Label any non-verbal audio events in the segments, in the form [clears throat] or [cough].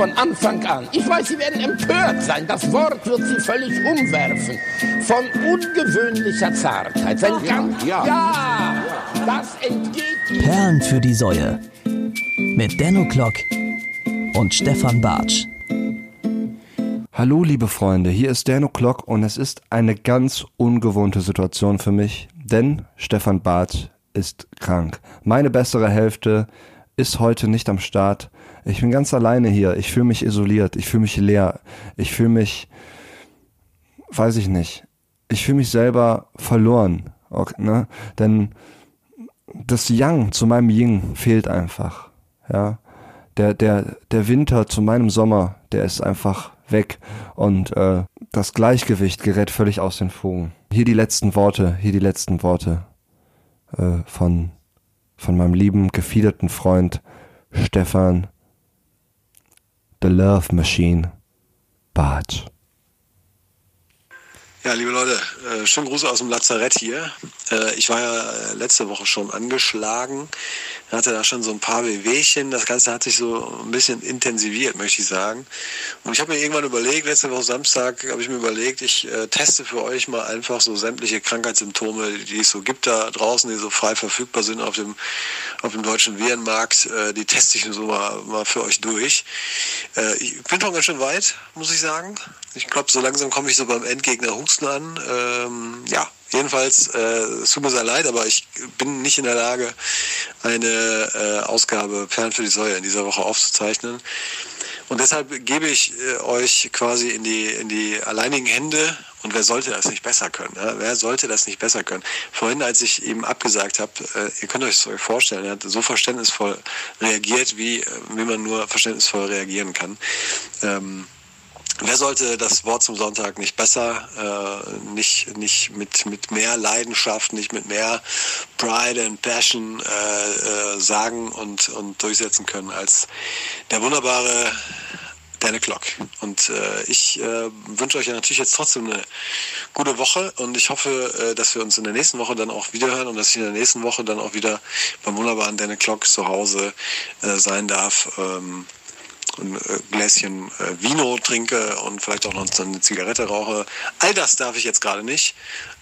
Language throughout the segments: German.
von Anfang an. Ich weiß, Sie werden empört sein. Das Wort wird Sie völlig umwerfen. Von ungewöhnlicher Zartheit. Sein ganz, ja, ja, das entgeht Ihnen. Perlen für die Säue. Mit Denno Klock und Stefan Bartsch. Hallo liebe Freunde, hier ist Dano Klock und es ist eine ganz ungewohnte Situation für mich, denn Stefan Barth ist krank. Meine bessere Hälfte ist heute nicht am Start. Ich bin ganz alleine hier. Ich fühle mich isoliert. Ich fühle mich leer. Ich fühle mich, weiß ich nicht. Ich fühle mich selber verloren. Okay, ne? Denn das Yang zu meinem Ying fehlt einfach. Ja. Der, der, der Winter zu meinem Sommer, der ist einfach weg. Und äh, das Gleichgewicht gerät völlig aus den Fugen. Hier die letzten Worte, hier die letzten Worte äh, von, von meinem lieben, gefiederten Freund Stefan The Love Machine Bartsch. Ja, liebe Leute, äh, schönen Gruß aus dem Lazarett hier. Äh, ich war ja äh, letzte Woche schon angeschlagen, hatte da schon so ein paar Wehwehchen. Das Ganze hat sich so ein bisschen intensiviert, möchte ich sagen. Und ich habe mir irgendwann überlegt, letzte Woche Samstag habe ich mir überlegt, ich äh, teste für euch mal einfach so sämtliche Krankheitssymptome, die es so gibt da draußen, die so frei verfügbar sind auf dem, auf dem deutschen Virenmarkt. Die teste ich so mal, mal für euch durch. Ich bin schon ganz schön weit, muss ich sagen. Ich glaube, so langsam komme ich so beim Endgegner Husten an. Ähm, ja, jedenfalls, äh, es tut mir sehr leid, aber ich bin nicht in der Lage, eine äh, Ausgabe Perlen für die Säue in dieser Woche aufzuzeichnen. Und deshalb gebe ich äh, euch quasi in die, in die alleinigen Hände. Und wer sollte das nicht besser können? Ja? Wer sollte das nicht besser können? Vorhin, als ich ihm abgesagt habe, äh, ihr könnt euch das euch vorstellen, er hat so verständnisvoll reagiert, wie, wie man nur verständnisvoll reagieren kann. Ähm, Wer sollte das Wort zum Sonntag nicht besser, äh, nicht, nicht mit, mit mehr Leidenschaft, nicht mit mehr Pride and Passion äh, äh, sagen und, und durchsetzen können als der wunderbare Danny Clock. Und äh, ich äh, wünsche euch ja natürlich jetzt trotzdem eine gute Woche und ich hoffe, äh, dass wir uns in der nächsten Woche dann auch wieder hören und dass ich in der nächsten Woche dann auch wieder beim wunderbaren Danny Clock zu Hause äh, sein darf. Ähm, ein äh, Gläschen äh, Vino trinke und vielleicht auch noch eine Zigarette rauche. All das darf ich jetzt gerade nicht,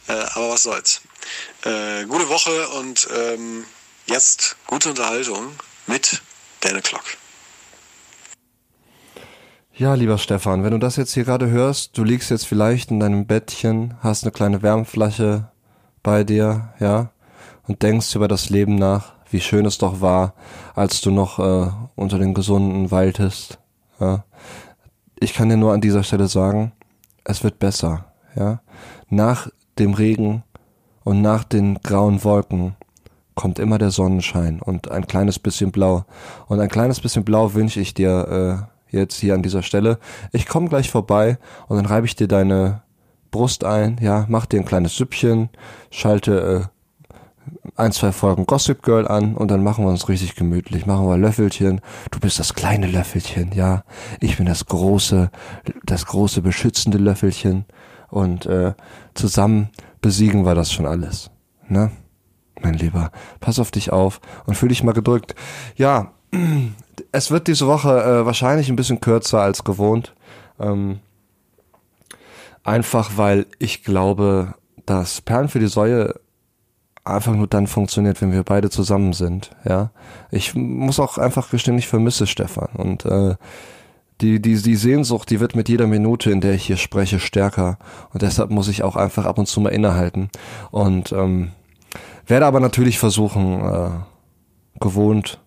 äh, aber was soll's. gute Woche und ähm, jetzt gute Unterhaltung mit Dan Clock. Ja, lieber Stefan, wenn du das jetzt hier gerade hörst, du liegst jetzt vielleicht in deinem Bettchen, hast eine kleine Wärmflasche bei dir, ja, und denkst über das Leben nach wie schön es doch war, als du noch äh, unter den Gesunden weiltest. Ja. Ich kann dir nur an dieser Stelle sagen, es wird besser. Ja. Nach dem Regen und nach den grauen Wolken kommt immer der Sonnenschein und ein kleines bisschen Blau. Und ein kleines bisschen Blau wünsche ich dir äh, jetzt hier an dieser Stelle. Ich komme gleich vorbei und dann reibe ich dir deine Brust ein, ja, mach dir ein kleines Süppchen, schalte äh, ein, zwei Folgen Gossip Girl an und dann machen wir uns richtig gemütlich, machen wir Löffelchen. Du bist das kleine Löffelchen, ja. Ich bin das große, das große beschützende Löffelchen und äh, zusammen besiegen wir das schon alles, ne? Mein Lieber, pass auf dich auf und fühl dich mal gedrückt. Ja, [clears throat] es wird diese Woche äh, wahrscheinlich ein bisschen kürzer als gewohnt. Ähm, einfach weil ich glaube, dass Perlen für die Säue einfach nur dann funktioniert, wenn wir beide zusammen sind. Ja, ich muss auch einfach gestehen, ich vermisse Stefan und äh, die, die, die Sehnsucht, die wird mit jeder Minute, in der ich hier spreche, stärker. Und deshalb muss ich auch einfach ab und zu mal innehalten. Und ähm, werde aber natürlich versuchen, äh, gewohnt,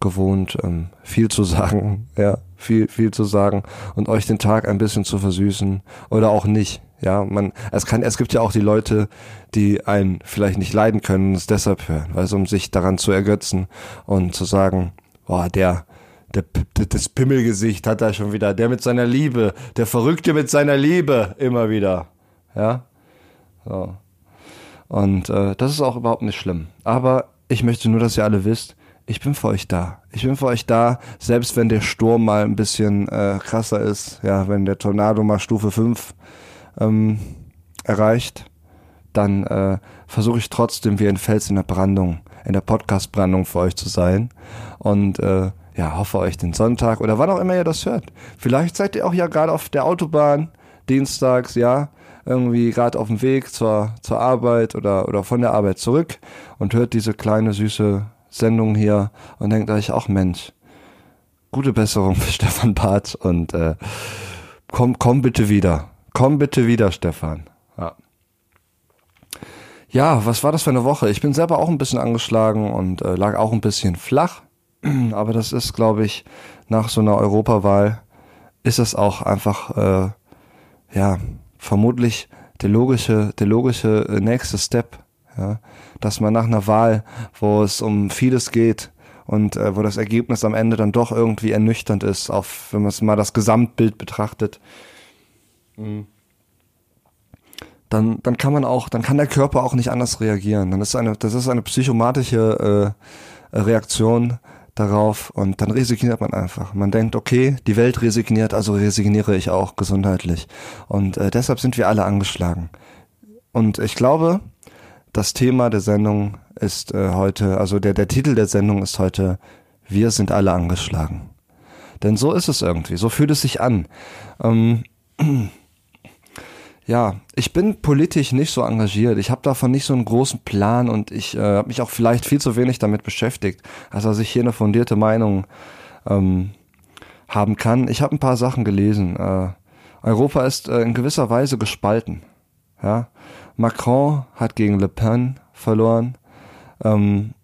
gewohnt, ähm, viel zu sagen, [laughs] ja, viel, viel zu sagen und euch den Tag ein bisschen zu versüßen oder auch nicht. Ja, man, es kann, es gibt ja auch die Leute, die einen vielleicht nicht leiden können und es deshalb hören, also um sich daran zu ergötzen und zu sagen, boah, der, der, das Pimmelgesicht hat er schon wieder, der mit seiner Liebe, der Verrückte mit seiner Liebe, immer wieder, ja, so. Und äh, das ist auch überhaupt nicht schlimm. Aber ich möchte nur, dass ihr alle wisst, ich bin für euch da. Ich bin für euch da, selbst wenn der Sturm mal ein bisschen äh, krasser ist, ja, wenn der Tornado mal Stufe 5 ähm, erreicht, dann äh, versuche ich trotzdem wie ein Fels in der Brandung, in der Podcast-Brandung für euch zu sein. Und äh, ja, hoffe euch den Sonntag oder wann auch immer ihr das hört. Vielleicht seid ihr auch ja gerade auf der Autobahn, dienstags, ja, irgendwie gerade auf dem Weg zur, zur Arbeit oder, oder von der Arbeit zurück und hört diese kleine süße Sendung hier und denkt euch auch, Mensch, gute Besserung für [laughs] Stefan Barth und äh, komm, komm bitte wieder. Komm bitte wieder, Stefan. Ja. Ja, was war das für eine Woche? Ich bin selber auch ein bisschen angeschlagen und äh, lag auch ein bisschen flach. [clears throat] Aber das ist, glaube ich, nach so einer Europawahl ist es auch einfach, äh, ja, vermutlich der logische, der logische äh, nächste Step. Ja, dass man nach einer Wahl, wo es um vieles geht und äh, wo das Ergebnis am Ende dann doch irgendwie ernüchternd ist, auch wenn man es mal das Gesamtbild betrachtet. Dann, dann kann man auch, dann kann der Körper auch nicht anders reagieren. Dann ist eine, das ist eine psychomatische äh, Reaktion darauf und dann resigniert man einfach. Man denkt, okay, die Welt resigniert, also resigniere ich auch gesundheitlich. Und äh, deshalb sind wir alle angeschlagen. Und ich glaube, das Thema der Sendung ist äh, heute, also der, der Titel der Sendung ist heute, wir sind alle angeschlagen. Denn so ist es irgendwie, so fühlt es sich an. Ähm, [clears throat] ja, ich bin politisch nicht so engagiert. Ich habe davon nicht so einen großen Plan und ich äh, habe mich auch vielleicht viel zu wenig damit beschäftigt, als dass ich hier eine fundierte Meinung ähm, haben kann. Ich habe ein paar Sachen gelesen. Äh, Europa ist äh, in gewisser Weise gespalten. Ja, Macron hat gegen Le Pen verloren. Ähm,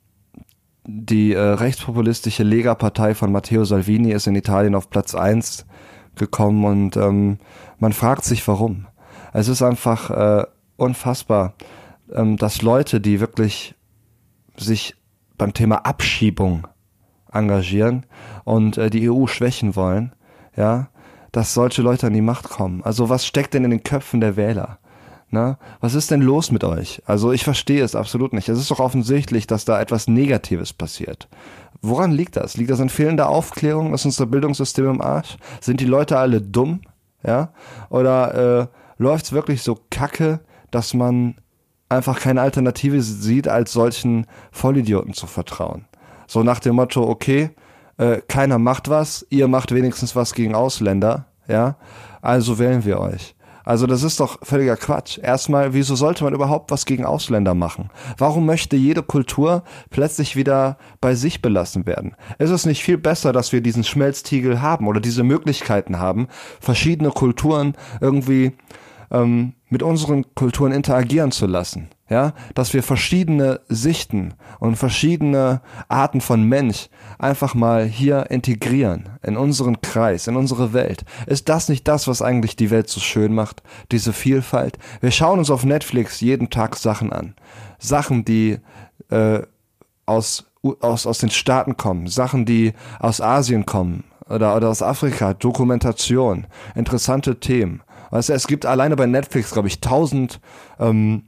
die äh, rechtspopulistische Lega-Partei von Matteo Salvini ist in Italien auf Platz eins gekommen und ähm, man fragt sich warum. Es ist einfach äh, unfassbar, ähm, dass Leute, die wirklich sich beim Thema Abschiebung engagieren und äh, die EU schwächen wollen, ja, dass solche Leute an die Macht kommen. Also was steckt denn in den Köpfen der Wähler? Na, was ist denn los mit euch? Also ich verstehe es absolut nicht. Es ist doch offensichtlich, dass da etwas Negatives passiert. Woran liegt das? Liegt das an fehlender Aufklärung? Ist unser Bildungssystem im Arsch? Sind die Leute alle dumm? Ja? Oder äh, läuft's wirklich so kacke, dass man einfach keine Alternative sieht, als solchen Vollidioten zu vertrauen. So nach dem Motto, okay, äh, keiner macht was, ihr macht wenigstens was gegen Ausländer, ja, also wählen wir euch. Also das ist doch völliger Quatsch. Erstmal, wieso sollte man überhaupt was gegen Ausländer machen? Warum möchte jede Kultur plötzlich wieder bei sich belassen werden? Ist es nicht viel besser, dass wir diesen Schmelztiegel haben oder diese Möglichkeiten haben, verschiedene Kulturen irgendwie ähm, mit unseren Kulturen interagieren zu lassen. Ja, dass wir verschiedene Sichten und verschiedene Arten von Mensch einfach mal hier integrieren in unseren Kreis, in unsere Welt. Ist das nicht das, was eigentlich die Welt so schön macht? Diese Vielfalt? Wir schauen uns auf Netflix jeden Tag Sachen an. Sachen, die äh, aus, aus, aus den Staaten kommen, Sachen, die aus Asien kommen oder, oder aus Afrika, Dokumentation, interessante Themen. Du, es gibt alleine bei Netflix, glaube ich, tausend ähm,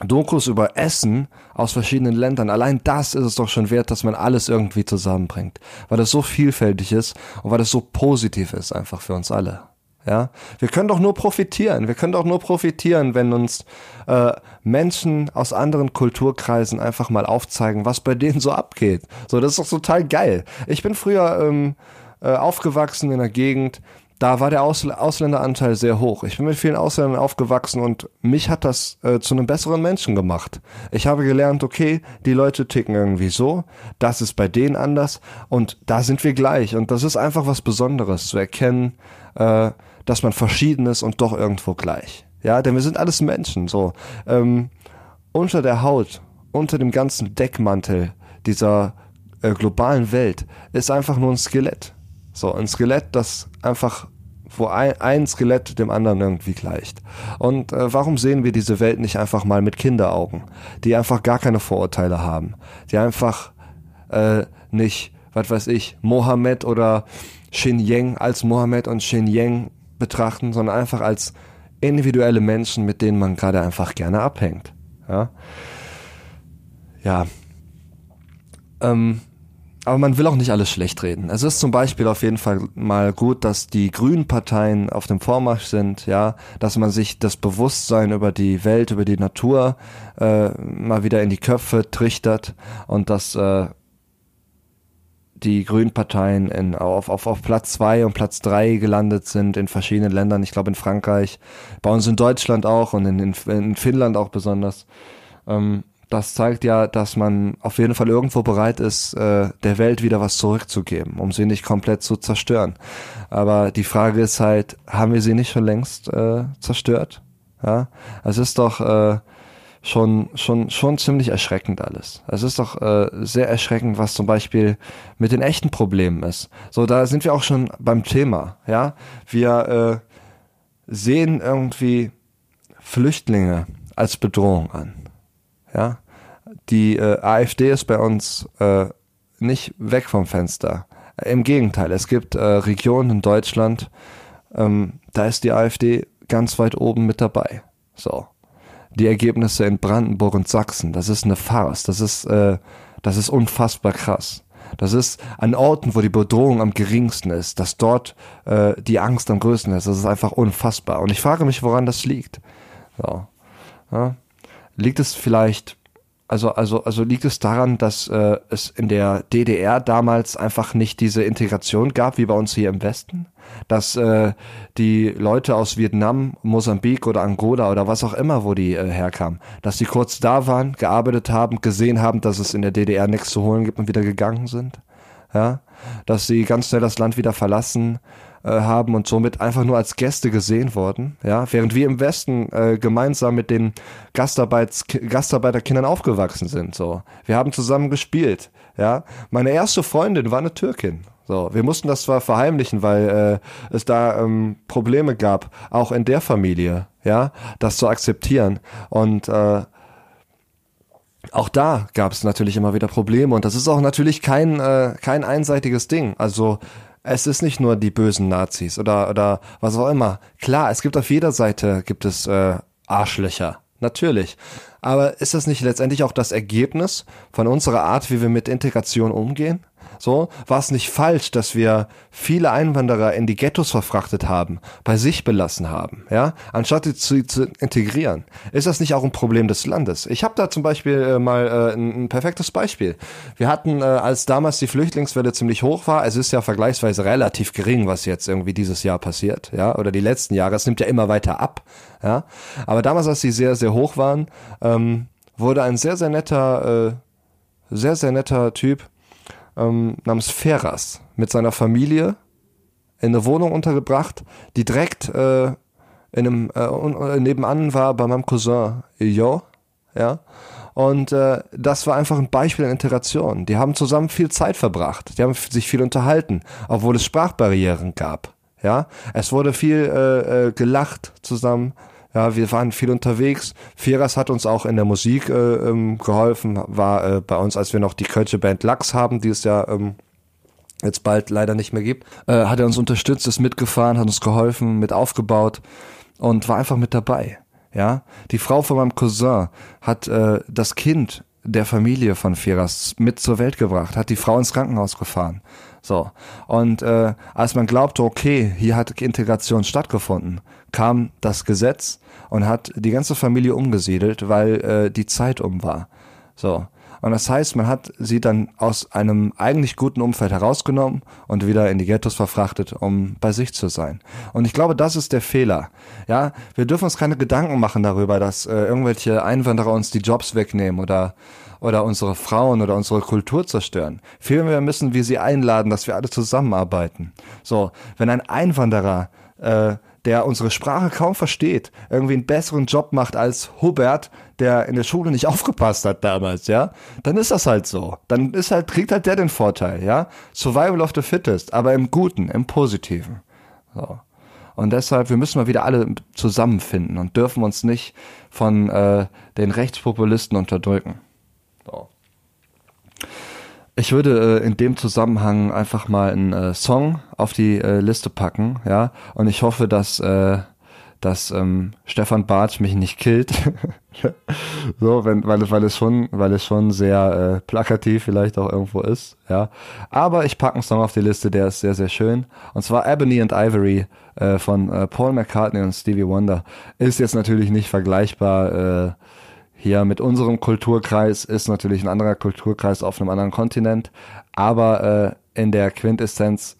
Dokus über Essen aus verschiedenen Ländern. Allein das ist es doch schon wert, dass man alles irgendwie zusammenbringt. Weil das so vielfältig ist und weil das so positiv ist einfach für uns alle. Ja, wir können doch nur profitieren. Wir können doch nur profitieren, wenn uns äh, Menschen aus anderen Kulturkreisen einfach mal aufzeigen, was bei denen so abgeht. So, das ist doch total geil. Ich bin früher ähm, äh, aufgewachsen in einer Gegend, da war der Aus Ausländeranteil sehr hoch. Ich bin mit vielen Ausländern aufgewachsen und mich hat das äh, zu einem besseren Menschen gemacht. Ich habe gelernt, okay, die Leute ticken irgendwie so, das ist bei denen anders und da sind wir gleich. Und das ist einfach was Besonderes zu erkennen, äh, dass man verschiedenes und doch irgendwo gleich. Ja, denn wir sind alles Menschen. So ähm, unter der Haut, unter dem ganzen Deckmantel dieser äh, globalen Welt ist einfach nur ein Skelett. So, ein Skelett, das einfach, wo ein, ein Skelett dem anderen irgendwie gleicht. Und äh, warum sehen wir diese Welt nicht einfach mal mit Kinderaugen, die einfach gar keine Vorurteile haben, die einfach äh, nicht, was weiß ich, Mohammed oder Xinjiang als Mohammed und Xinjiang betrachten, sondern einfach als individuelle Menschen, mit denen man gerade einfach gerne abhängt. Ja. Ja. Ähm, aber man will auch nicht alles schlecht reden. Es ist zum Beispiel auf jeden Fall mal gut, dass die grünen Parteien auf dem Vormarsch sind, ja, dass man sich das Bewusstsein über die Welt, über die Natur äh, mal wieder in die Köpfe trichtert und dass äh, die Grünen Parteien in, auf, auf, auf Platz zwei und Platz drei gelandet sind in verschiedenen Ländern. Ich glaube in Frankreich, bei uns in Deutschland auch und in, in, in Finnland auch besonders. Ähm, das zeigt ja, dass man auf jeden Fall irgendwo bereit ist, äh, der Welt wieder was zurückzugeben, um sie nicht komplett zu zerstören. Aber die Frage ist halt, haben wir sie nicht schon längst äh, zerstört? Ja, es ist doch äh, schon, schon, schon ziemlich erschreckend alles. Es ist doch äh, sehr erschreckend, was zum Beispiel mit den echten Problemen ist. So, da sind wir auch schon beim Thema. Ja, wir äh, sehen irgendwie Flüchtlinge als Bedrohung an. Ja, die äh, AfD ist bei uns äh, nicht weg vom Fenster. Im Gegenteil, es gibt äh, Regionen in Deutschland, ähm, da ist die AfD ganz weit oben mit dabei. So die Ergebnisse in Brandenburg und Sachsen. Das ist eine Farce. Das ist, äh, das ist unfassbar krass. Das ist an Orten, wo die Bedrohung am geringsten ist, dass dort äh, die Angst am größten ist. Das ist einfach unfassbar. Und ich frage mich, woran das liegt. So. Ja. Liegt es vielleicht also, also, also liegt es daran, dass äh, es in der DDR damals einfach nicht diese Integration gab, wie bei uns hier im Westen? Dass äh, die Leute aus Vietnam, Mosambik oder Angola oder was auch immer, wo die äh, herkamen, dass die kurz da waren, gearbeitet haben, gesehen haben, dass es in der DDR nichts zu holen gibt und wieder gegangen sind? Ja? Dass sie ganz schnell das Land wieder verlassen, äh, haben und somit einfach nur als Gäste gesehen worden, ja, während wir im Westen äh, gemeinsam mit den Gastarbeits Gastarbeiterkindern aufgewachsen sind, so. Wir haben zusammen gespielt, ja. Meine erste Freundin war eine Türkin, so. Wir mussten das zwar verheimlichen, weil äh, es da ähm, Probleme gab, auch in der Familie, ja, das zu akzeptieren und äh, auch da gab es natürlich immer wieder Probleme und das ist auch natürlich kein, äh, kein einseitiges Ding. Also es ist nicht nur die bösen Nazis oder, oder was auch immer. Klar, es gibt auf jeder Seite gibt es äh, Arschlöcher. Natürlich. Aber ist das nicht letztendlich auch das Ergebnis von unserer Art, wie wir mit Integration umgehen? So, war es nicht falsch, dass wir viele Einwanderer in die Ghettos verfrachtet haben, bei sich belassen haben, ja, anstatt sie zu, zu integrieren? Ist das nicht auch ein Problem des Landes? Ich habe da zum Beispiel äh, mal äh, ein, ein, perfektes Beispiel. Wir hatten, äh, als damals die Flüchtlingswelle ziemlich hoch war, es ist ja vergleichsweise relativ gering, was jetzt irgendwie dieses Jahr passiert, ja, oder die letzten Jahre, es nimmt ja immer weiter ab, ja. Aber damals, als sie sehr, sehr hoch waren, ähm, wurde ein sehr, sehr netter, äh, sehr, sehr netter Typ, ähm, namens Ferras mit seiner Familie in eine Wohnung untergebracht, die direkt äh, in einem äh, äh, nebenan war bei meinem Cousin Jo, ja. Und äh, das war einfach ein Beispiel der Integration. Die haben zusammen viel Zeit verbracht, die haben sich viel unterhalten, obwohl es Sprachbarrieren gab. Ja, es wurde viel äh, äh, gelacht zusammen. Ja, wir waren viel unterwegs. Feras hat uns auch in der Musik äh, ähm, geholfen, war äh, bei uns, als wir noch die Kölsche Band Lachs haben, die es ja ähm, jetzt bald leider nicht mehr gibt, äh, hat er uns unterstützt, ist mitgefahren, hat uns geholfen, mit aufgebaut und war einfach mit dabei. Ja, die Frau von meinem Cousin hat äh, das Kind der Familie von Feras mit zur Welt gebracht, hat die Frau ins Krankenhaus gefahren. So. Und äh, als man glaubte, okay, hier hat Integration stattgefunden, kam das Gesetz und hat die ganze Familie umgesiedelt, weil äh, die Zeit um war. So. Und das heißt, man hat sie dann aus einem eigentlich guten Umfeld herausgenommen und wieder in die Ghettos verfrachtet, um bei sich zu sein. Und ich glaube, das ist der Fehler. Ja, wir dürfen uns keine Gedanken machen darüber, dass äh, irgendwelche Einwanderer uns die Jobs wegnehmen oder oder unsere Frauen oder unsere Kultur zerstören. Vielmehr müssen wir sie einladen, dass wir alle zusammenarbeiten. So, wenn ein Einwanderer äh, der unsere Sprache kaum versteht, irgendwie einen besseren Job macht als Hubert, der in der Schule nicht [laughs] aufgepasst hat damals, ja, dann ist das halt so. Dann ist halt, kriegt halt der den Vorteil, ja. Survival of the fittest, aber im Guten, im Positiven. So. Und deshalb, wir müssen mal wieder alle zusammenfinden und dürfen uns nicht von äh, den Rechtspopulisten unterdrücken. Ich würde äh, in dem Zusammenhang einfach mal einen äh, Song auf die äh, Liste packen, ja. Und ich hoffe, dass, äh, dass ähm, Stefan Bartsch mich nicht killt. [laughs] so, wenn, weil, weil es schon, weil es schon sehr äh, plakativ vielleicht auch irgendwo ist, ja. Aber ich packe einen Song auf die Liste, der ist sehr, sehr schön. Und zwar Ebony and Ivory äh, von äh, Paul McCartney und Stevie Wonder. Ist jetzt natürlich nicht vergleichbar, äh, hier mit unserem Kulturkreis ist natürlich ein anderer Kulturkreis auf einem anderen Kontinent, aber äh, in der Quintessenz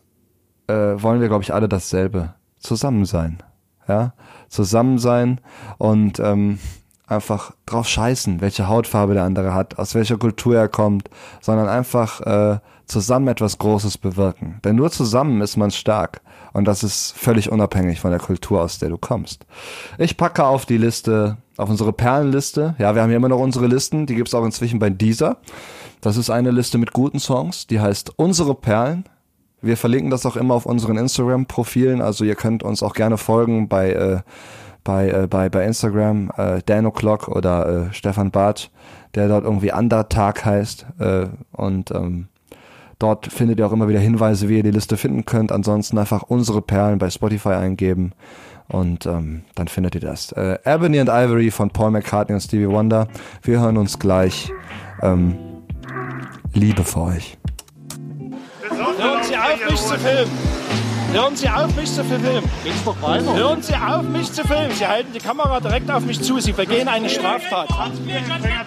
äh, wollen wir, glaube ich, alle dasselbe. Zusammen sein. Ja, zusammen sein und ähm, einfach drauf scheißen, welche Hautfarbe der andere hat, aus welcher Kultur er kommt, sondern einfach äh, zusammen etwas Großes bewirken. Denn nur zusammen ist man stark. Und das ist völlig unabhängig von der Kultur, aus der du kommst. Ich packe auf die Liste, auf unsere Perlenliste. Ja, wir haben hier immer noch unsere Listen, die gibt's auch inzwischen bei dieser. Das ist eine Liste mit guten Songs, die heißt Unsere Perlen. Wir verlinken das auch immer auf unseren Instagram-Profilen, also ihr könnt uns auch gerne folgen bei äh, bei, äh, bei, bei Instagram, äh, Dan O'Clock oder äh, Stefan Barth, der dort irgendwie Undertag heißt. Äh, und ähm, dort findet ihr auch immer wieder Hinweise, wie ihr die Liste finden könnt. Ansonsten einfach unsere Perlen bei Spotify eingeben und ähm, dann findet ihr das. Äh, Ebony and Ivory von Paul McCartney und Stevie Wonder. Wir hören uns gleich. Ähm, Liebe für euch. Hören Sie auf, mich zu filmen. Hören Sie auf, mich zu filmen. Geht's doch weiter. Hören Sie auf, mich zu filmen. Sie halten die Kamera direkt auf mich zu. Sie begehen eine Straftat.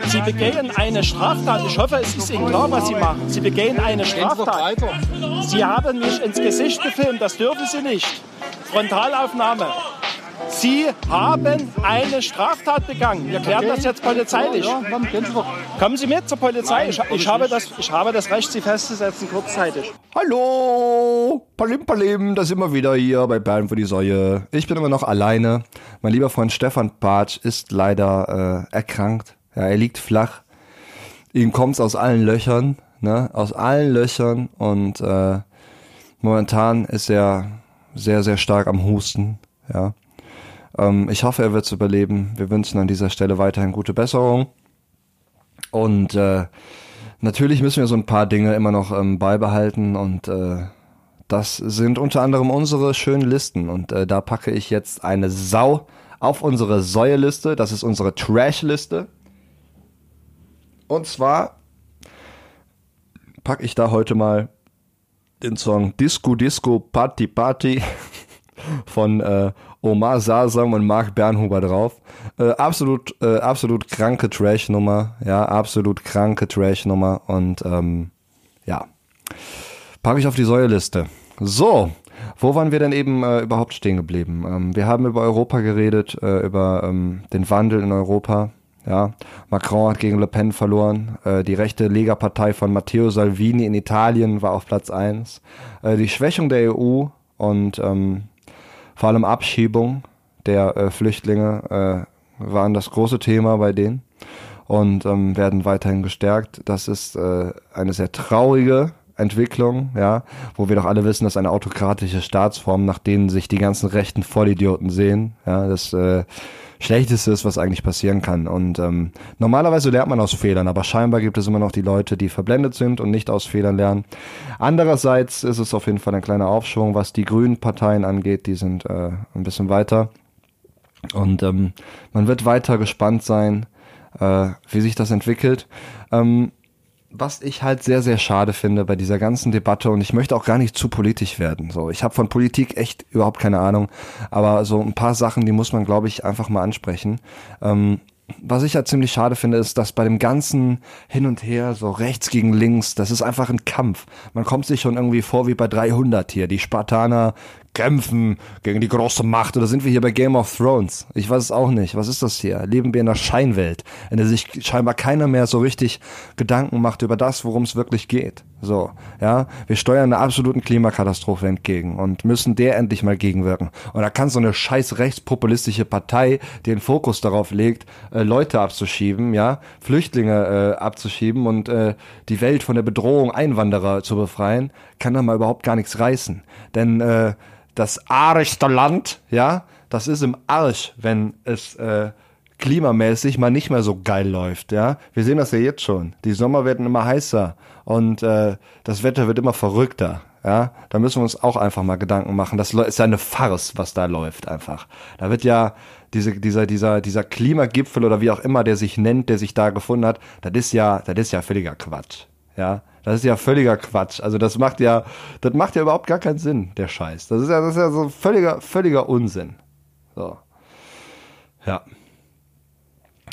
Sie begehen eine Straftat. Ich hoffe, es ist Ihnen klar, was Sie machen. Sie begehen eine Straftat. Sie haben mich ins Gesicht gefilmt. Das dürfen Sie nicht. Frontalaufnahme. Sie haben eine Straftat begangen. Wir klären das jetzt polizeilich. Kommen Sie mit zur Polizei. Ich, ich, habe das, ich habe das Recht, Sie festzusetzen, kurzzeitig. Hallo, Palim Palim, da sind wir wieder hier bei Bern für die Säue. Ich bin immer noch alleine. Mein lieber Freund Stefan Bartsch ist leider äh, erkrankt. Ja, er liegt flach. Ihm kommt's aus allen Löchern, ne? Aus allen Löchern und äh, momentan ist er sehr, sehr stark am Husten. Ja. Ähm, ich hoffe, er wird es überleben. Wir wünschen an dieser Stelle weiterhin gute Besserung. Und äh, natürlich müssen wir so ein paar Dinge immer noch ähm, beibehalten und äh, das sind unter anderem unsere schönen Listen. Und äh, da packe ich jetzt eine Sau auf unsere Säueliste. Das ist unsere Trash-Liste. Und zwar packe ich da heute mal den Song Disco Disco Party Party [laughs] von äh, Omar Sasam und Mark Bernhuber drauf. Äh, absolut, äh, absolut kranke Trash-Nummer, ja, absolut kranke Trash-Nummer und ähm, ja, packe ich auf die Säueliste. So, wo waren wir denn eben äh, überhaupt stehen geblieben? Ähm, wir haben über Europa geredet, äh, über ähm, den Wandel in Europa. Ja, Macron hat gegen Le Pen verloren. Äh, die rechte Lega-Partei von Matteo Salvini in Italien war auf Platz eins. Äh, die Schwächung der EU und ähm, vor allem Abschiebung der äh, Flüchtlinge äh, waren das große Thema bei denen und ähm, werden weiterhin gestärkt. Das ist äh, eine sehr traurige Entwicklung, ja, wo wir doch alle wissen, dass eine autokratische Staatsform, nach denen sich die ganzen rechten Vollidioten sehen, ja, das äh, Schlechteste ist, was eigentlich passieren kann. Und ähm, normalerweise lernt man aus Fehlern, aber scheinbar gibt es immer noch die Leute, die verblendet sind und nicht aus Fehlern lernen. Andererseits ist es auf jeden Fall ein kleiner Aufschwung, was die grünen Parteien angeht. Die sind äh, ein bisschen weiter. Und ähm, man wird weiter gespannt sein, äh, wie sich das entwickelt. Ähm, was ich halt sehr, sehr schade finde bei dieser ganzen Debatte und ich möchte auch gar nicht zu politisch werden. So, ich habe von Politik echt überhaupt keine Ahnung, aber so ein paar Sachen, die muss man, glaube ich, einfach mal ansprechen. Ähm, was ich ja ziemlich schade finde, ist, dass bei dem ganzen Hin und Her, so rechts gegen links, das ist einfach ein Kampf. Man kommt sich schon irgendwie vor wie bei 300 hier. Die Spartaner kämpfen gegen die große Macht. Oder sind wir hier bei Game of Thrones? Ich weiß es auch nicht. Was ist das hier? Leben wir in einer Scheinwelt, in der sich scheinbar keiner mehr so richtig Gedanken macht über das, worum es wirklich geht. So, ja. Wir steuern einer absoluten Klimakatastrophe entgegen und müssen der endlich mal gegenwirken. Und da kann so eine scheiß rechtspopulistische Partei, den Fokus darauf legt, äh, Leute abzuschieben, ja, Flüchtlinge äh, abzuschieben und äh, die Welt von der Bedrohung Einwanderer zu befreien, kann da mal überhaupt gar nichts reißen. Denn äh, das arischste Land, ja, das ist im Arsch, wenn es äh, klimamäßig mal nicht mehr so geil läuft, ja. Wir sehen das ja jetzt schon. Die Sommer werden immer heißer und äh, das Wetter wird immer verrückter, ja. Da müssen wir uns auch einfach mal Gedanken machen. Das ist ja eine Farce, was da läuft einfach. Da wird ja diese, dieser, dieser, dieser Klimagipfel oder wie auch immer der sich nennt, der sich da gefunden hat, das ist ja, das ist ja völliger Quatsch, ja. Das ist ja völliger Quatsch. Also das macht ja, das macht ja überhaupt gar keinen Sinn, der Scheiß. Das ist ja, das ist ja so völliger, völliger Unsinn. So. Ja.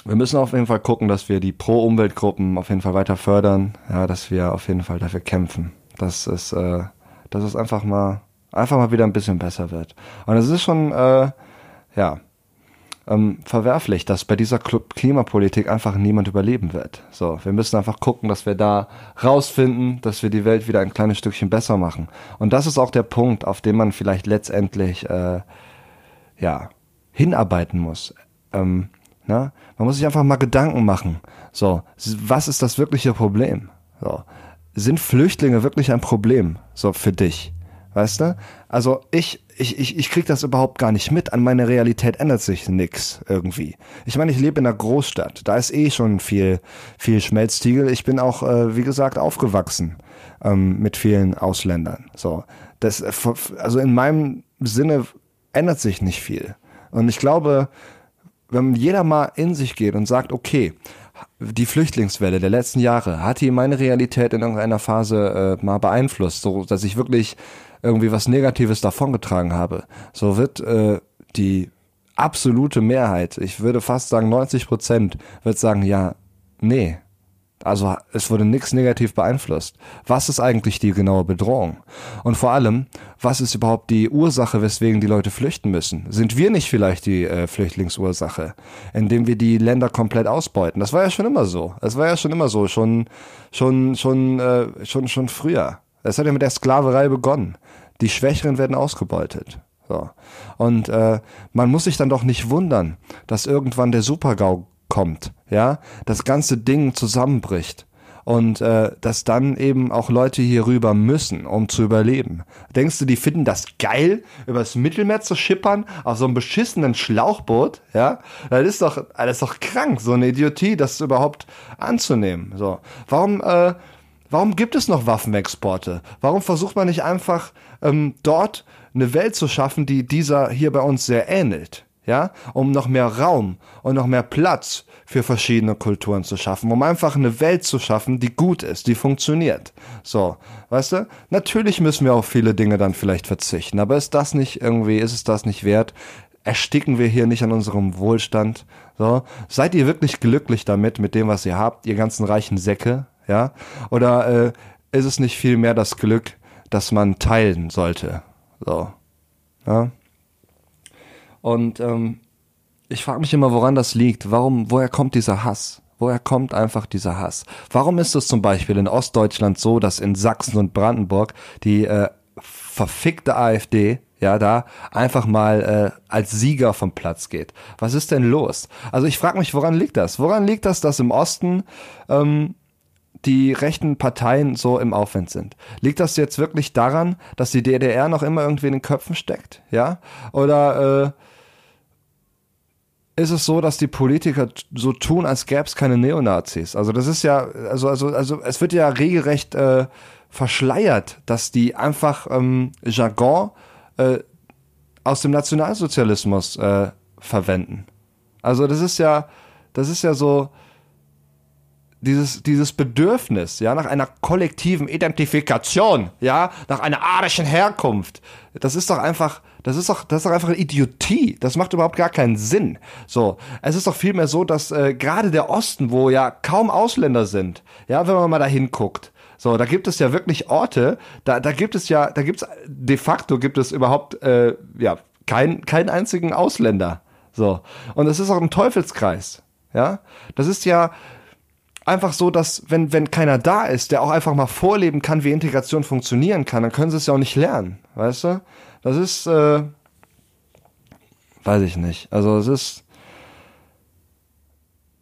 Wir müssen auf jeden Fall gucken, dass wir die Pro-Umwelt-Gruppen auf jeden Fall weiter fördern, ja, dass wir auf jeden Fall dafür kämpfen, dass es, äh, dass es einfach mal, einfach mal wieder ein bisschen besser wird. Und es ist schon, äh, ja, ähm, verwerflich, dass bei dieser Klimapolitik einfach niemand überleben wird. So, wir müssen einfach gucken, dass wir da rausfinden, dass wir die Welt wieder ein kleines Stückchen besser machen. Und das ist auch der Punkt, auf den man vielleicht letztendlich äh, ja hinarbeiten muss. Ähm, na? Man muss sich einfach mal Gedanken machen. So, was ist das wirkliche Problem? So, sind Flüchtlinge wirklich ein Problem? So für dich? Weißt du? Also ich, ich, ich, ich krieg das überhaupt gar nicht mit. An meiner Realität ändert sich nix irgendwie. Ich meine, ich lebe in einer Großstadt. Da ist eh schon viel, viel Schmelztiegel. Ich bin auch, äh, wie gesagt, aufgewachsen ähm, mit vielen Ausländern. So, das, also in meinem Sinne ändert sich nicht viel. Und ich glaube, wenn jeder mal in sich geht und sagt, okay, die Flüchtlingswelle der letzten Jahre, hat die meine Realität in irgendeiner Phase äh, mal beeinflusst, so dass ich wirklich irgendwie was Negatives davongetragen habe, so wird äh, die absolute Mehrheit, ich würde fast sagen 90 Prozent, wird sagen, ja, nee. Also es wurde nichts negativ beeinflusst. Was ist eigentlich die genaue Bedrohung? Und vor allem, was ist überhaupt die Ursache, weswegen die Leute flüchten müssen? Sind wir nicht vielleicht die äh, Flüchtlingsursache, indem wir die Länder komplett ausbeuten? Das war ja schon immer so. Es war ja schon immer so, schon schon schon äh, schon schon früher. Es hat ja mit der Sklaverei begonnen. Die Schwächeren werden ausgebeutet. So. Und äh, man muss sich dann doch nicht wundern, dass irgendwann der Supergau kommt, ja, das ganze Ding zusammenbricht und äh, dass dann eben auch Leute hier rüber müssen, um zu überleben. Denkst du, die finden das geil, übers Mittelmeer zu schippern auf so einem beschissenen Schlauchboot? Ja, das ist doch, das doch krank, so eine Idiotie, das überhaupt anzunehmen. So, warum äh, Warum gibt es noch Waffenexporte? Warum versucht man nicht einfach ähm, dort eine Welt zu schaffen, die dieser hier bei uns sehr ähnelt? Ja, um noch mehr Raum und noch mehr Platz für verschiedene Kulturen zu schaffen, um einfach eine Welt zu schaffen, die gut ist, die funktioniert. So, weißt du? Natürlich müssen wir auf viele Dinge dann vielleicht verzichten, aber ist das nicht irgendwie, ist es das nicht wert? Ersticken wir hier nicht an unserem Wohlstand? So, seid ihr wirklich glücklich damit, mit dem, was ihr habt, ihr ganzen reichen Säcke? Ja? Oder äh, ist es nicht viel mehr das Glück, dass man teilen sollte? So, ja? Und ähm, ich frage mich immer, woran das liegt. Warum, woher kommt dieser Hass? Woher kommt einfach dieser Hass? Warum ist es zum Beispiel in Ostdeutschland so, dass in Sachsen und Brandenburg die äh, verfickte AfD ja, da einfach mal äh, als Sieger vom Platz geht. Was ist denn los? Also ich frage mich, woran liegt das? Woran liegt das, dass im Osten ähm, die rechten Parteien so im Aufwind sind. Liegt das jetzt wirklich daran, dass die DDR noch immer irgendwie in den Köpfen steckt? Ja? Oder äh, ist es so, dass die Politiker so tun, als gäbe es keine Neonazis? Also das ist ja, also, also, also es wird ja regelrecht äh, verschleiert, dass die einfach ähm, Jargon äh, aus dem Nationalsozialismus äh, verwenden. Also das ist ja, das ist ja so, dieses, dieses Bedürfnis, ja, nach einer kollektiven Identifikation, ja, nach einer arischen Herkunft, das ist doch einfach, das ist doch, das ist doch einfach eine Idiotie. Das macht überhaupt gar keinen Sinn. So, es ist doch vielmehr so, dass äh, gerade der Osten, wo ja kaum Ausländer sind, ja, wenn man mal da hinguckt, so, da gibt es ja wirklich Orte, da, da gibt es ja, da gibt es de facto gibt es überhaupt, äh, ja, keinen keinen einzigen Ausländer. So, und das ist auch ein Teufelskreis. Ja, das ist ja, einfach so, dass wenn, wenn keiner da ist, der auch einfach mal vorleben kann, wie Integration funktionieren kann, dann können sie es ja auch nicht lernen, weißt du? Das ist, äh, weiß ich nicht. Also es ist,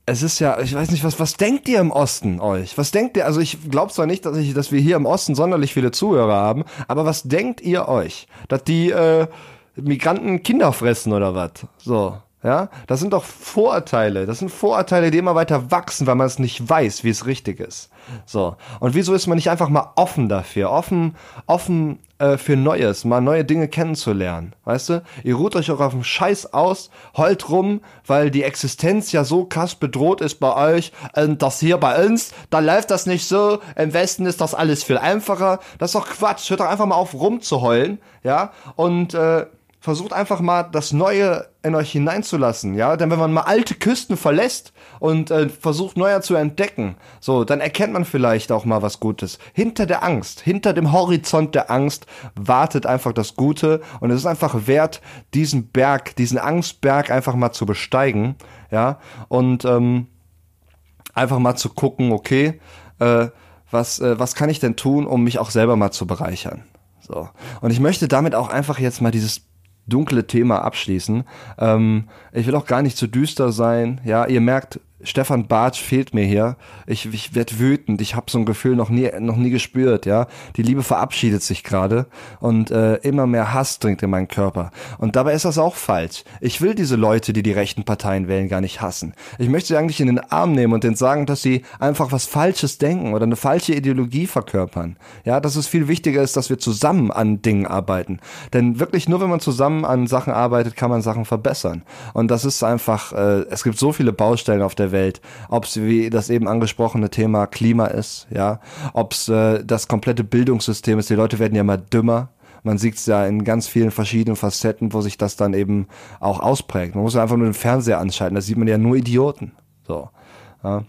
es ist ja, ich weiß nicht, was, was denkt ihr im Osten euch? Was denkt ihr? Also ich glaube zwar nicht, dass ich, dass wir hier im Osten sonderlich viele Zuhörer haben, aber was denkt ihr euch? Dass die äh, Migranten Kinder fressen oder was? So. Ja, das sind doch Vorurteile. Das sind Vorurteile, die immer weiter wachsen, weil man es nicht weiß, wie es richtig ist. So. Und wieso ist man nicht einfach mal offen dafür? Offen, offen äh, für Neues, mal neue Dinge kennenzulernen. Weißt du? Ihr ruht euch auch auf dem Scheiß aus, heult rum, weil die Existenz ja so krass bedroht ist bei euch. Und das hier bei uns, da läuft das nicht so. Im Westen ist das alles viel einfacher. Das ist doch Quatsch. Hört doch einfach mal auf rumzuheulen. Ja. Und äh, versucht einfach mal das Neue in euch hineinzulassen, ja. Denn wenn man mal alte Küsten verlässt und äh, versucht neuer zu entdecken, so, dann erkennt man vielleicht auch mal was Gutes. Hinter der Angst, hinter dem Horizont der Angst wartet einfach das Gute und es ist einfach wert, diesen Berg, diesen Angstberg einfach mal zu besteigen, ja. Und ähm, einfach mal zu gucken, okay, äh, was, äh, was kann ich denn tun, um mich auch selber mal zu bereichern? So. Und ich möchte damit auch einfach jetzt mal dieses dunkle Thema abschließen. Ähm, ich will auch gar nicht zu düster sein. Ja, ihr merkt, Stefan Bartsch fehlt mir hier. Ich, ich werde wütend. Ich habe so ein Gefühl noch nie, noch nie gespürt. Ja, die Liebe verabschiedet sich gerade und äh, immer mehr Hass dringt in meinen Körper. Und dabei ist das auch falsch. Ich will diese Leute, die die rechten Parteien wählen, gar nicht hassen. Ich möchte sie eigentlich in den Arm nehmen und denen sagen, dass sie einfach was Falsches denken oder eine falsche Ideologie verkörpern. Ja, dass es viel wichtiger ist, dass wir zusammen an Dingen arbeiten. Denn wirklich nur, wenn man zusammen an Sachen arbeitet, kann man Sachen verbessern. Und das ist einfach. Äh, es gibt so viele Baustellen auf der Welt Welt, ob es wie das eben angesprochene Thema Klima ist, ja, ob es äh, das komplette Bildungssystem ist. Die Leute werden ja immer dümmer. Man sieht es ja in ganz vielen verschiedenen Facetten, wo sich das dann eben auch ausprägt. Man muss einfach nur den Fernseher anschalten, da sieht man ja nur Idioten. So. Ja.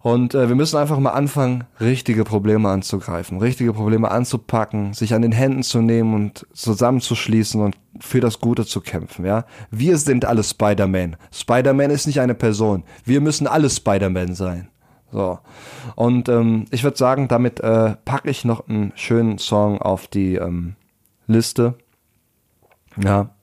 Und äh, wir müssen einfach mal anfangen, richtige Probleme anzugreifen, richtige Probleme anzupacken, sich an den Händen zu nehmen und zusammenzuschließen und für das Gute zu kämpfen, ja. Wir sind alle Spider-Man. Spider-Man ist nicht eine Person. Wir müssen alle Spider-Man sein. So. Und ähm, ich würde sagen, damit äh, packe ich noch einen schönen Song auf die ähm, Liste. Ja.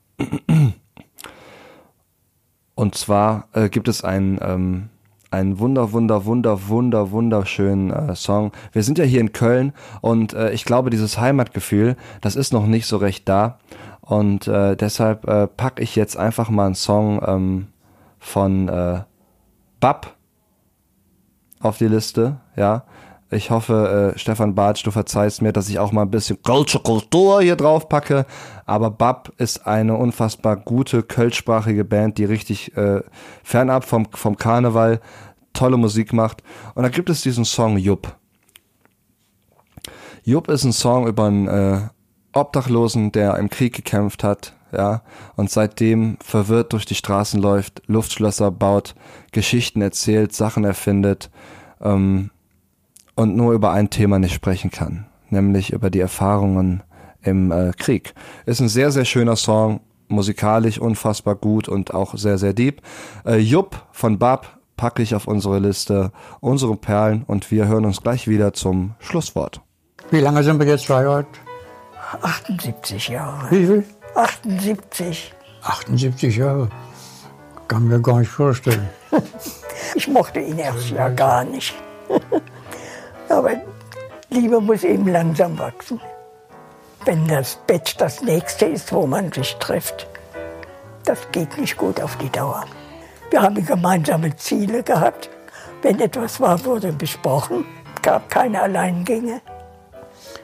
Und zwar äh, gibt es einen ähm, ein wunder, wunder, wunder, wunder, wunderschönen äh, Song. Wir sind ja hier in Köln und äh, ich glaube, dieses Heimatgefühl, das ist noch nicht so recht da. Und äh, deshalb äh, packe ich jetzt einfach mal einen Song ähm, von äh, Bab auf die Liste, ja. Ich hoffe, äh, Stefan Bartsch, du verzeihst mir, dass ich auch mal ein bisschen Kölsche Kultur hier drauf packe. Aber Bab ist eine unfassbar gute kölschsprachige Band, die richtig äh, fernab vom, vom Karneval tolle Musik macht. Und da gibt es diesen Song Jupp. Jupp ist ein Song über einen äh, Obdachlosen, der im Krieg gekämpft hat, ja, und seitdem verwirrt durch die Straßen läuft, Luftschlösser baut, Geschichten erzählt, Sachen erfindet ähm, und nur über ein Thema nicht sprechen kann, nämlich über die Erfahrungen im äh, Krieg. Ist ein sehr, sehr schöner Song, musikalisch unfassbar gut und auch sehr, sehr deep. Äh, Jupp von Bab packe ich auf unsere Liste unsere Perlen und wir hören uns gleich wieder zum Schlusswort. Wie lange sind wir jetzt verheiratet? 78 Jahre. Wie viel? 78. 78 Jahre. Kann mir gar nicht vorstellen. [laughs] Ich mochte ihn erst ja gar nicht. Aber Liebe muss eben langsam wachsen. Wenn das Bett das nächste ist, wo man sich trifft, das geht nicht gut auf die Dauer. Wir haben gemeinsame Ziele gehabt. Wenn etwas war, wurde besprochen. gab keine Alleingänge.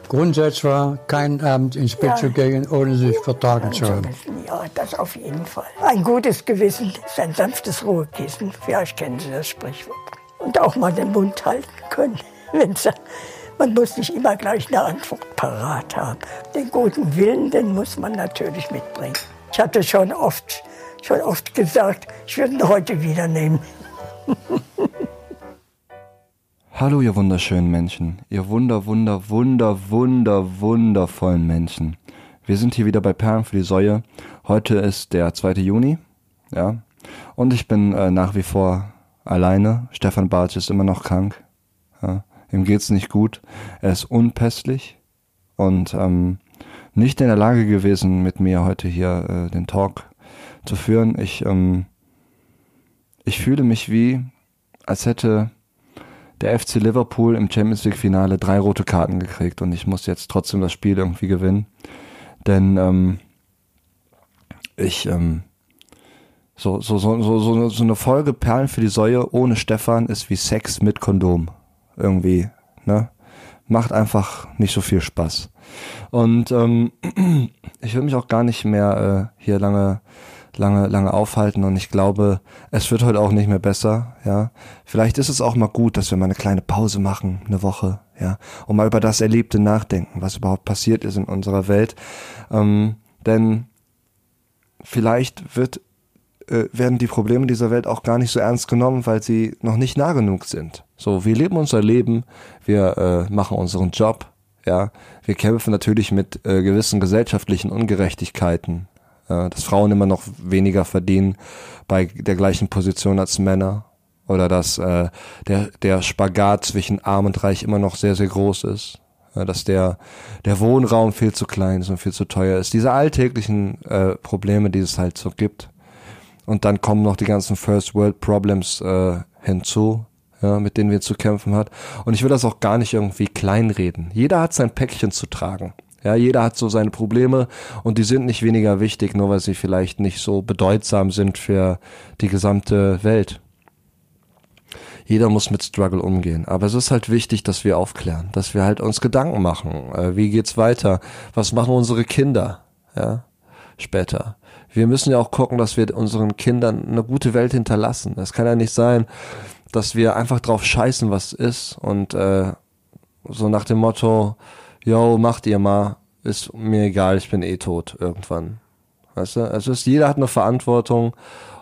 Grundsatz war, keinen Abend ins Bett Ja. zu gehen, ohne sich vertragen zu haben. Ja, das auf jeden Fall. Ein gutes Gewissen ist ein sanftes Ruhekissen. Vielleicht kennen Sie das Sprichwort. Und auch mal den Mund halten können. Man muss nicht immer gleich eine Antwort parat haben. Den guten Willen, den muss man natürlich mitbringen. Ich hatte schon oft, schon oft gesagt, ich würde ihn heute wieder nehmen. [laughs] Hallo, ihr wunderschönen Menschen, ihr wunder, wunder, wunder, wunder, wundervollen Menschen. Wir sind hier wieder bei Perlen für die Säue. Heute ist der 2. Juni, ja, und ich bin äh, nach wie vor alleine. Stefan Bartsch ist immer noch krank. Ja. Ihm geht's nicht gut. Er ist unpässlich und ähm, nicht in der Lage gewesen, mit mir heute hier äh, den Talk zu führen. Ich, ähm, ich fühle mich wie, als hätte der FC Liverpool im Champions League Finale drei rote Karten gekriegt und ich muss jetzt trotzdem das Spiel irgendwie gewinnen. Denn ähm, ich ähm, so, so, so, so, so eine Folge Perlen für die Säue ohne Stefan ist wie Sex mit Kondom. Irgendwie, ne? Macht einfach nicht so viel Spaß. Und ähm, [clears throat] ich will mich auch gar nicht mehr äh, hier lange lange, lange aufhalten und ich glaube, es wird heute auch nicht mehr besser, ja. Vielleicht ist es auch mal gut, dass wir mal eine kleine Pause machen, eine Woche, ja, und mal über das Erlebte nachdenken, was überhaupt passiert ist in unserer Welt. Ähm, denn vielleicht wird, äh, werden die Probleme dieser Welt auch gar nicht so ernst genommen, weil sie noch nicht nah genug sind. So, wir leben unser Leben, wir äh, machen unseren Job, ja, wir kämpfen natürlich mit äh, gewissen gesellschaftlichen Ungerechtigkeiten, äh, dass Frauen immer noch weniger verdienen bei der gleichen Position als Männer oder dass äh, der der Spagat zwischen Arm und Reich immer noch sehr sehr groß ist, äh, dass der der Wohnraum viel zu klein ist und viel zu teuer ist. Diese alltäglichen äh, Probleme, die es halt so gibt. Und dann kommen noch die ganzen First World Problems äh, hinzu, ja, mit denen wir zu kämpfen hat. Und ich will das auch gar nicht irgendwie kleinreden. Jeder hat sein Päckchen zu tragen. Ja, jeder hat so seine Probleme und die sind nicht weniger wichtig, nur weil sie vielleicht nicht so bedeutsam sind für die gesamte Welt. Jeder muss mit Struggle umgehen. Aber es ist halt wichtig, dass wir aufklären, dass wir halt uns Gedanken machen. Äh, wie geht's weiter? Was machen unsere Kinder? Ja, später. Wir müssen ja auch gucken, dass wir unseren Kindern eine gute Welt hinterlassen. Es kann ja nicht sein, dass wir einfach drauf scheißen, was ist und äh, so nach dem Motto, yo, macht ihr mal, ist mir egal, ich bin eh tot irgendwann. Weißt du? Also ist, jeder hat eine Verantwortung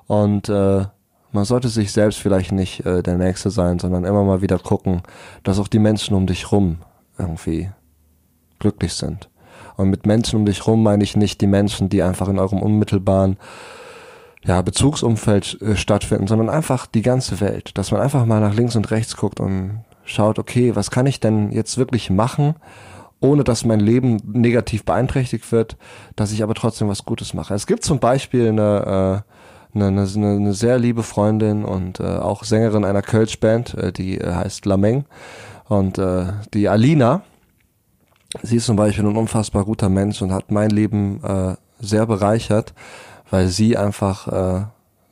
und äh, man sollte sich selbst vielleicht nicht äh, der Nächste sein, sondern immer mal wieder gucken, dass auch die Menschen um dich rum irgendwie glücklich sind. Und mit Menschen um dich rum meine ich nicht die Menschen, die einfach in eurem unmittelbaren ja, Bezugsumfeld äh, stattfinden, sondern einfach die ganze Welt. Dass man einfach mal nach links und rechts guckt und schaut, okay, was kann ich denn jetzt wirklich machen, ohne dass mein Leben negativ beeinträchtigt wird, dass ich aber trotzdem was Gutes mache. Es gibt zum Beispiel eine, äh, eine, eine, eine sehr liebe Freundin und äh, auch Sängerin einer Kölsch-Band, äh, die äh, heißt Lameng. Und äh, die Alina, sie ist zum Beispiel ein unfassbar guter Mensch und hat mein Leben äh, sehr bereichert weil sie einfach äh,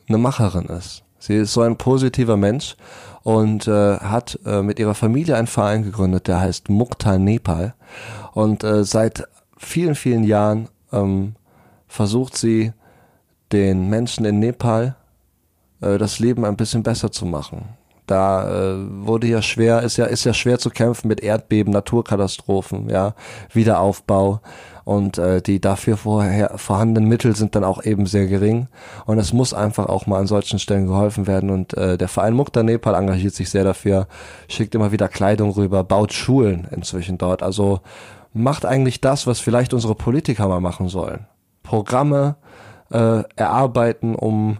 eine Macherin ist. Sie ist so ein positiver Mensch und äh, hat äh, mit ihrer Familie einen Verein gegründet, der heißt Mukta Nepal. Und äh, seit vielen, vielen Jahren ähm, versucht sie den Menschen in Nepal äh, das Leben ein bisschen besser zu machen. Da äh, wurde ja schwer, ist ja, ist ja schwer zu kämpfen mit Erdbeben, Naturkatastrophen, ja, Wiederaufbau. Und äh, die dafür vorher vorhandenen Mittel sind dann auch eben sehr gering. Und es muss einfach auch mal an solchen Stellen geholfen werden. Und äh, der Verein Mukta Nepal engagiert sich sehr dafür, schickt immer wieder Kleidung rüber, baut Schulen inzwischen dort, also macht eigentlich das, was vielleicht unsere Politiker mal machen sollen. Programme äh, erarbeiten, um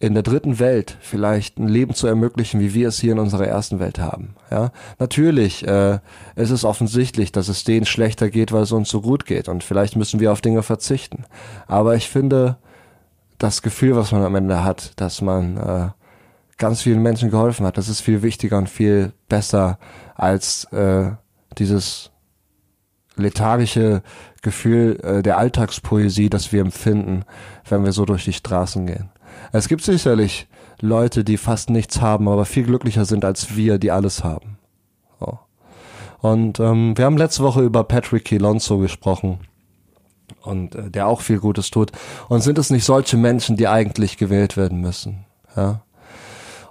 in der dritten Welt vielleicht ein Leben zu ermöglichen, wie wir es hier in unserer ersten Welt haben. Ja, natürlich äh, ist es offensichtlich, dass es denen schlechter geht, weil es uns so gut geht und vielleicht müssen wir auf Dinge verzichten. Aber ich finde, das Gefühl, was man am Ende hat, dass man äh, ganz vielen Menschen geholfen hat, das ist viel wichtiger und viel besser als äh, dieses lethargische Gefühl äh, der Alltagspoesie, das wir empfinden, wenn wir so durch die Straßen gehen. Es gibt sicherlich Leute, die fast nichts haben, aber viel glücklicher sind als wir, die alles haben. So. Und ähm, wir haben letzte Woche über Patrick Kilonzo gesprochen und äh, der auch viel Gutes tut. Und sind es nicht solche Menschen, die eigentlich gewählt werden müssen? Ja.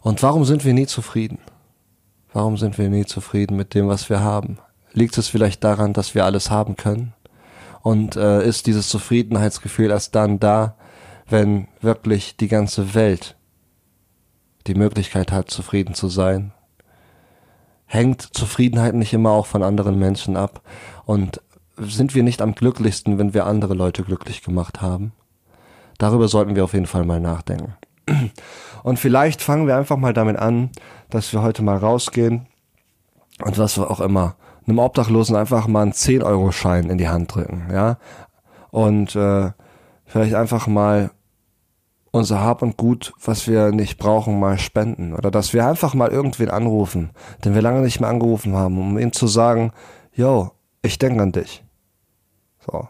Und warum sind wir nie zufrieden? Warum sind wir nie zufrieden mit dem, was wir haben? Liegt es vielleicht daran, dass wir alles haben können? Und äh, ist dieses Zufriedenheitsgefühl erst dann da, wenn wirklich die ganze Welt die Möglichkeit hat, zufrieden zu sein. Hängt Zufriedenheit nicht immer auch von anderen Menschen ab? Und sind wir nicht am glücklichsten, wenn wir andere Leute glücklich gemacht haben? Darüber sollten wir auf jeden Fall mal nachdenken. Und vielleicht fangen wir einfach mal damit an, dass wir heute mal rausgehen und was auch immer, einem Obdachlosen einfach mal einen 10-Euro-Schein in die Hand drücken, ja? Und äh, vielleicht einfach mal unser Hab und Gut, was wir nicht brauchen, mal spenden. Oder dass wir einfach mal irgendwen anrufen, den wir lange nicht mehr angerufen haben, um ihm zu sagen, yo, ich denke an dich. So.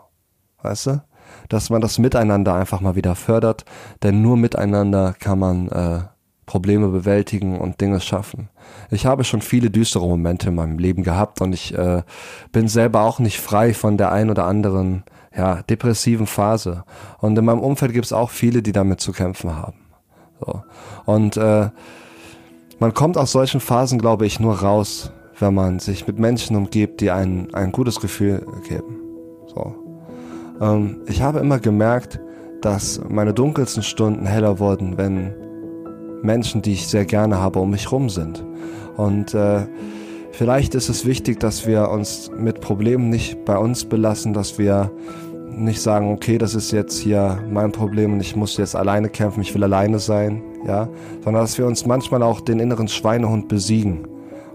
Weißt du? Dass man das Miteinander einfach mal wieder fördert, denn nur miteinander kann man äh, Probleme bewältigen und Dinge schaffen. Ich habe schon viele düstere Momente in meinem Leben gehabt und ich äh, bin selber auch nicht frei von der ein oder anderen ja, depressiven Phase. Und in meinem Umfeld gibt es auch viele, die damit zu kämpfen haben. So. Und äh, man kommt aus solchen Phasen, glaube ich, nur raus, wenn man sich mit Menschen umgibt, die ein, ein gutes Gefühl geben. So. Ähm, ich habe immer gemerkt, dass meine dunkelsten Stunden heller wurden, wenn Menschen, die ich sehr gerne habe, um mich rum sind. Und äh, vielleicht ist es wichtig, dass wir uns mit Problemen nicht bei uns belassen, dass wir nicht sagen, okay, das ist jetzt hier mein Problem und ich muss jetzt alleine kämpfen, ich will alleine sein, ja, sondern dass wir uns manchmal auch den inneren Schweinehund besiegen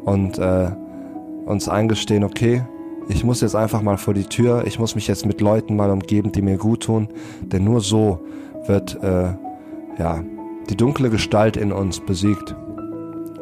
und äh, uns eingestehen, okay, ich muss jetzt einfach mal vor die Tür, ich muss mich jetzt mit Leuten mal umgeben, die mir gut tun, denn nur so wird äh, ja die dunkle Gestalt in uns besiegt.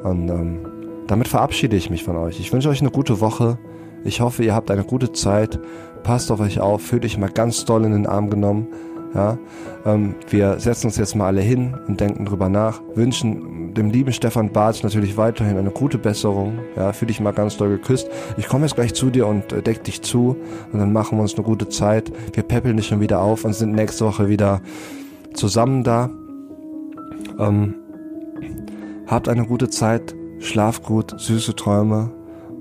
Und ähm, damit verabschiede ich mich von euch. Ich wünsche euch eine gute Woche. Ich hoffe, ihr habt eine gute Zeit. Passt auf euch auf, fühlt euch mal ganz doll in den Arm genommen. Ja, ähm, wir setzen uns jetzt mal alle hin und denken drüber nach, wünschen dem lieben Stefan Bartsch natürlich weiterhin eine gute Besserung. Ja, fühl dich mal ganz doll geküsst. Ich komme jetzt gleich zu dir und äh, deck dich zu und dann machen wir uns eine gute Zeit. Wir peppeln dich schon wieder auf und sind nächste Woche wieder zusammen da. Ähm, habt eine gute Zeit, schlaf gut, süße Träume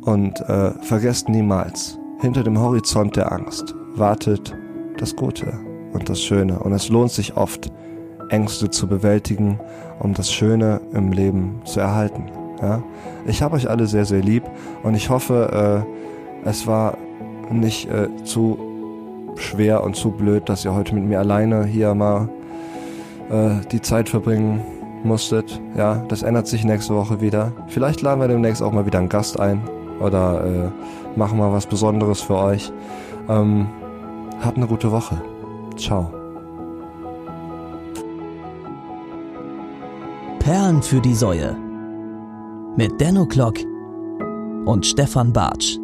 und äh, vergesst niemals, hinter dem Horizont der Angst wartet das Gute und das Schöne. Und es lohnt sich oft, Ängste zu bewältigen, um das Schöne im Leben zu erhalten. Ja? Ich habe euch alle sehr, sehr lieb und ich hoffe, äh, es war nicht äh, zu schwer und zu blöd, dass ihr heute mit mir alleine hier mal äh, die Zeit verbringen musstet. Ja, das ändert sich nächste Woche wieder. Vielleicht laden wir demnächst auch mal wieder einen Gast ein oder äh, machen mal was Besonderes für euch. Ähm, habt eine gute Woche. Ciao. Perlen für die Säue. Mit Denno Klock und Stefan Bartsch.